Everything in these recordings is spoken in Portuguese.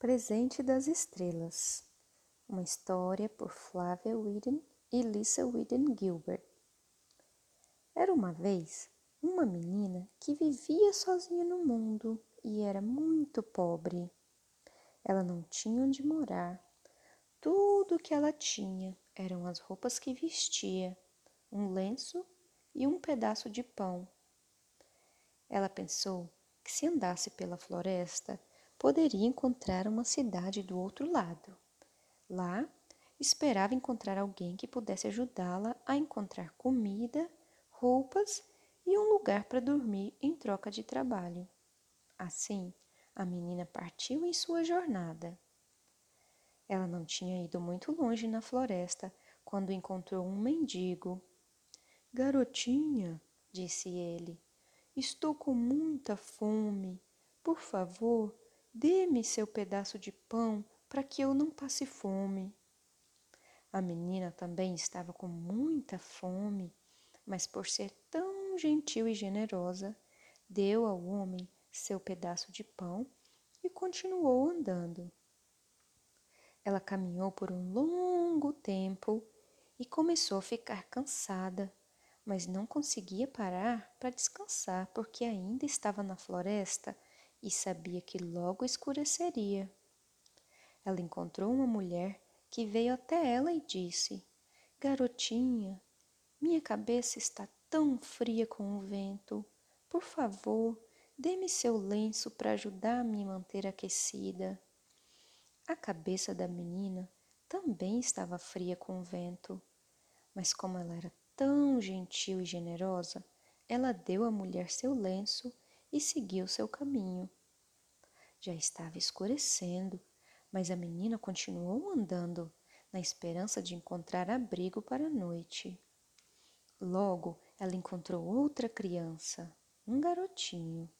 Presente das Estrelas. Uma história por Flávia Whedon e Lisa Whedon Gilbert. Era uma vez uma menina que vivia sozinha no mundo e era muito pobre. Ela não tinha onde morar. Tudo o que ela tinha eram as roupas que vestia, um lenço e um pedaço de pão. Ela pensou que se andasse pela floresta, poderia encontrar uma cidade do outro lado. Lá, esperava encontrar alguém que pudesse ajudá-la a encontrar comida, roupas e um lugar para dormir em troca de trabalho. Assim, a menina partiu em sua jornada. Ela não tinha ido muito longe na floresta quando encontrou um mendigo. Garotinha, disse ele, estou com muita fome. Por favor, Dê-me seu pedaço de pão para que eu não passe fome. A menina também estava com muita fome, mas por ser tão gentil e generosa, deu ao homem seu pedaço de pão e continuou andando. Ela caminhou por um longo tempo e começou a ficar cansada, mas não conseguia parar para descansar porque ainda estava na floresta e sabia que logo escureceria. Ela encontrou uma mulher que veio até ela e disse: Garotinha, minha cabeça está tão fria com o vento. Por favor, dê-me seu lenço para ajudar a me manter aquecida. A cabeça da menina também estava fria com o vento, mas como ela era tão gentil e generosa, ela deu à mulher seu lenço e seguiu seu caminho. Já estava escurecendo, mas a menina continuou andando, na esperança de encontrar abrigo para a noite. Logo, ela encontrou outra criança, um garotinho.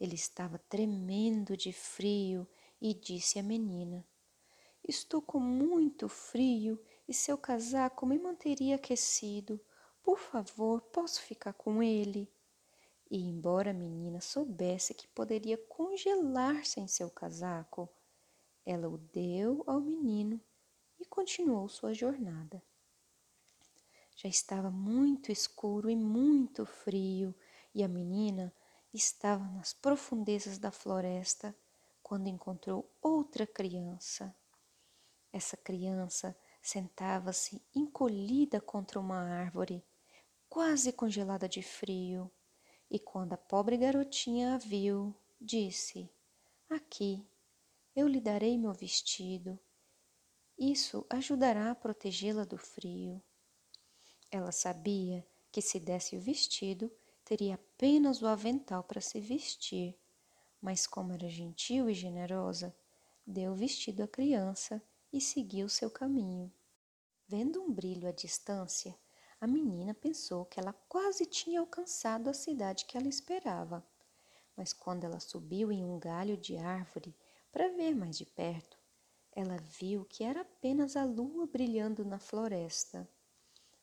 Ele estava tremendo de frio e disse à menina: Estou com muito frio e seu casaco me manteria aquecido. Por favor, posso ficar com ele? E embora a menina soubesse que poderia congelar-se em seu casaco, ela o deu ao menino e continuou sua jornada. Já estava muito escuro e muito frio, e a menina estava nas profundezas da floresta quando encontrou outra criança. Essa criança sentava-se encolhida contra uma árvore, quase congelada de frio. E quando a pobre garotinha a viu, disse: Aqui, eu lhe darei meu vestido. Isso ajudará a protegê-la do frio. Ela sabia que se desse o vestido, teria apenas o avental para se vestir, mas como era gentil e generosa, deu o vestido à criança e seguiu seu caminho. Vendo um brilho à distância, a menina pensou que ela quase tinha alcançado a cidade que ela esperava. Mas quando ela subiu em um galho de árvore para ver mais de perto, ela viu que era apenas a lua brilhando na floresta.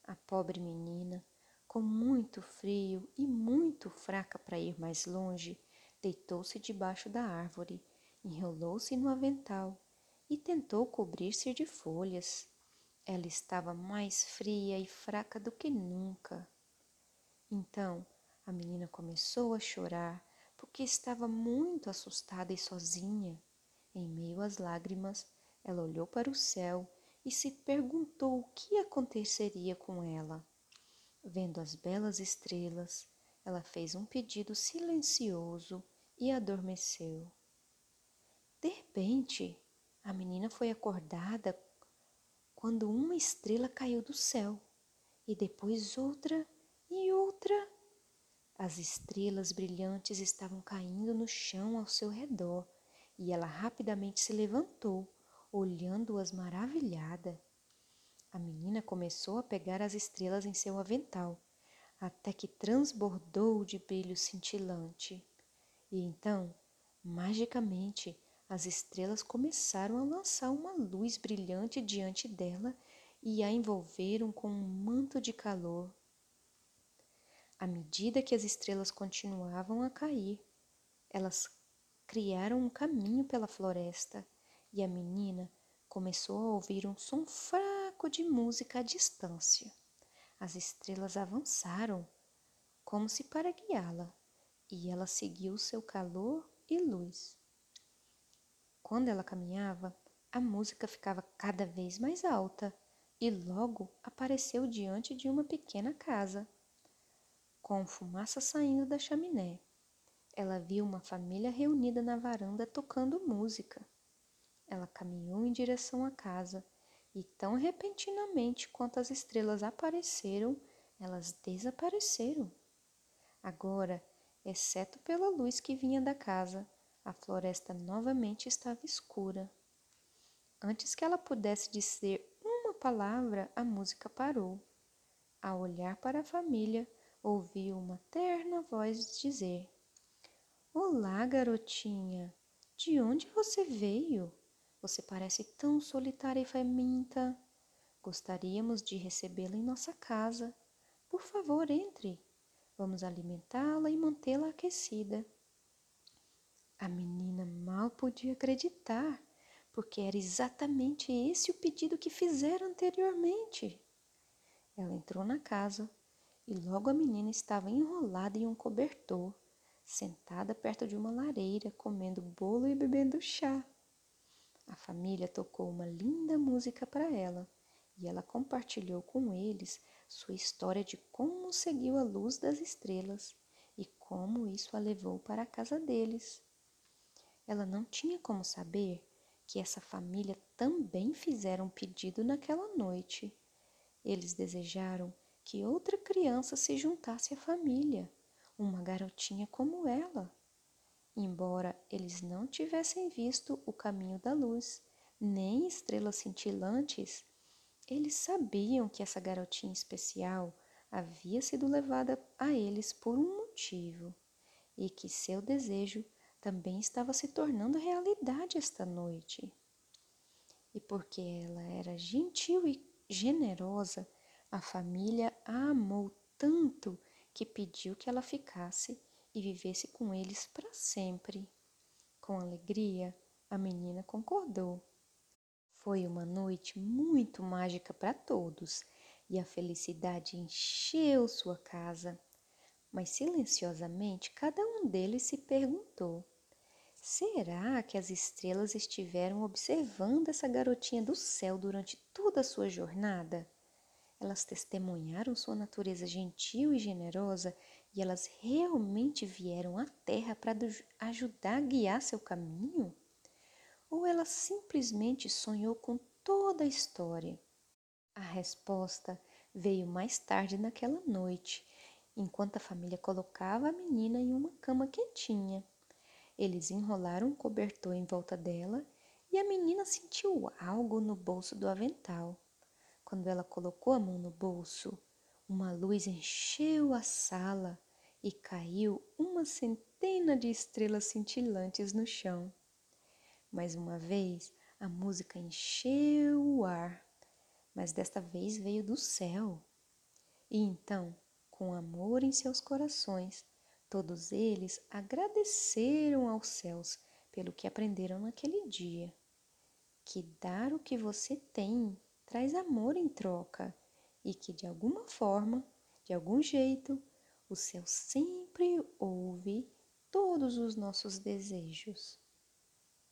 A pobre menina, com muito frio e muito fraca para ir mais longe, deitou-se debaixo da árvore, enrolou-se no avental e tentou cobrir-se de folhas. Ela estava mais fria e fraca do que nunca. Então a menina começou a chorar porque estava muito assustada e sozinha. Em meio às lágrimas, ela olhou para o céu e se perguntou o que aconteceria com ela. Vendo as belas estrelas, ela fez um pedido silencioso e adormeceu. De repente, a menina foi acordada quando uma estrela caiu do céu e depois outra e outra. As estrelas brilhantes estavam caindo no chão ao seu redor e ela rapidamente se levantou, olhando-as maravilhada. A menina começou a pegar as estrelas em seu avental, até que transbordou de brilho cintilante. E então, magicamente, as estrelas começaram a lançar uma luz brilhante diante dela e a envolveram com um manto de calor. À medida que as estrelas continuavam a cair, elas criaram um caminho pela floresta e a menina começou a ouvir um som fraco de música à distância. As estrelas avançaram, como se para guiá-la, e ela seguiu seu calor e luz. Quando ela caminhava, a música ficava cada vez mais alta e logo apareceu diante de uma pequena casa, com fumaça saindo da chaminé. Ela viu uma família reunida na varanda tocando música. Ela caminhou em direção à casa e, tão repentinamente quanto as estrelas apareceram, elas desapareceram. Agora, exceto pela luz que vinha da casa, a floresta novamente estava escura. Antes que ela pudesse dizer uma palavra, a música parou. Ao olhar para a família, ouviu uma terna voz dizer: Olá, garotinha! De onde você veio? Você parece tão solitária e faminta. Gostaríamos de recebê-la em nossa casa. Por favor, entre. Vamos alimentá-la e mantê-la aquecida. A menina mal podia acreditar, porque era exatamente esse o pedido que fizera anteriormente. Ela entrou na casa e logo a menina estava enrolada em um cobertor sentada perto de uma lareira, comendo bolo e bebendo chá. A família tocou uma linda música para ela e ela compartilhou com eles sua história de como seguiu a luz das estrelas e como isso a levou para a casa deles. Ela não tinha como saber que essa família também fizera um pedido naquela noite. Eles desejaram que outra criança se juntasse à família uma garotinha como ela. Embora eles não tivessem visto o caminho da luz, nem estrelas cintilantes, eles sabiam que essa garotinha especial havia sido levada a eles por um motivo e que seu desejo também estava se tornando realidade esta noite. E porque ela era gentil e generosa, a família a amou tanto que pediu que ela ficasse e vivesse com eles para sempre. Com alegria, a menina concordou. Foi uma noite muito mágica para todos e a felicidade encheu sua casa. Mas silenciosamente cada um deles se perguntou: será que as estrelas estiveram observando essa garotinha do céu durante toda a sua jornada? Elas testemunharam sua natureza gentil e generosa e elas realmente vieram à Terra para ajudar a guiar seu caminho? Ou ela simplesmente sonhou com toda a história? A resposta veio mais tarde naquela noite, enquanto a família colocava a menina em uma cama quentinha. Eles enrolaram um cobertor em volta dela e a menina sentiu algo no bolso do avental. Quando ela colocou a mão no bolso, uma luz encheu a sala e caiu uma centena de estrelas cintilantes no chão. Mais uma vez, a música encheu o ar, mas desta vez veio do céu. E então, com amor em seus corações, todos eles agradeceram aos céus pelo que aprenderam naquele dia. Que dar o que você tem traz amor em troca e que de alguma forma, de algum jeito, o céu sempre ouve todos os nossos desejos.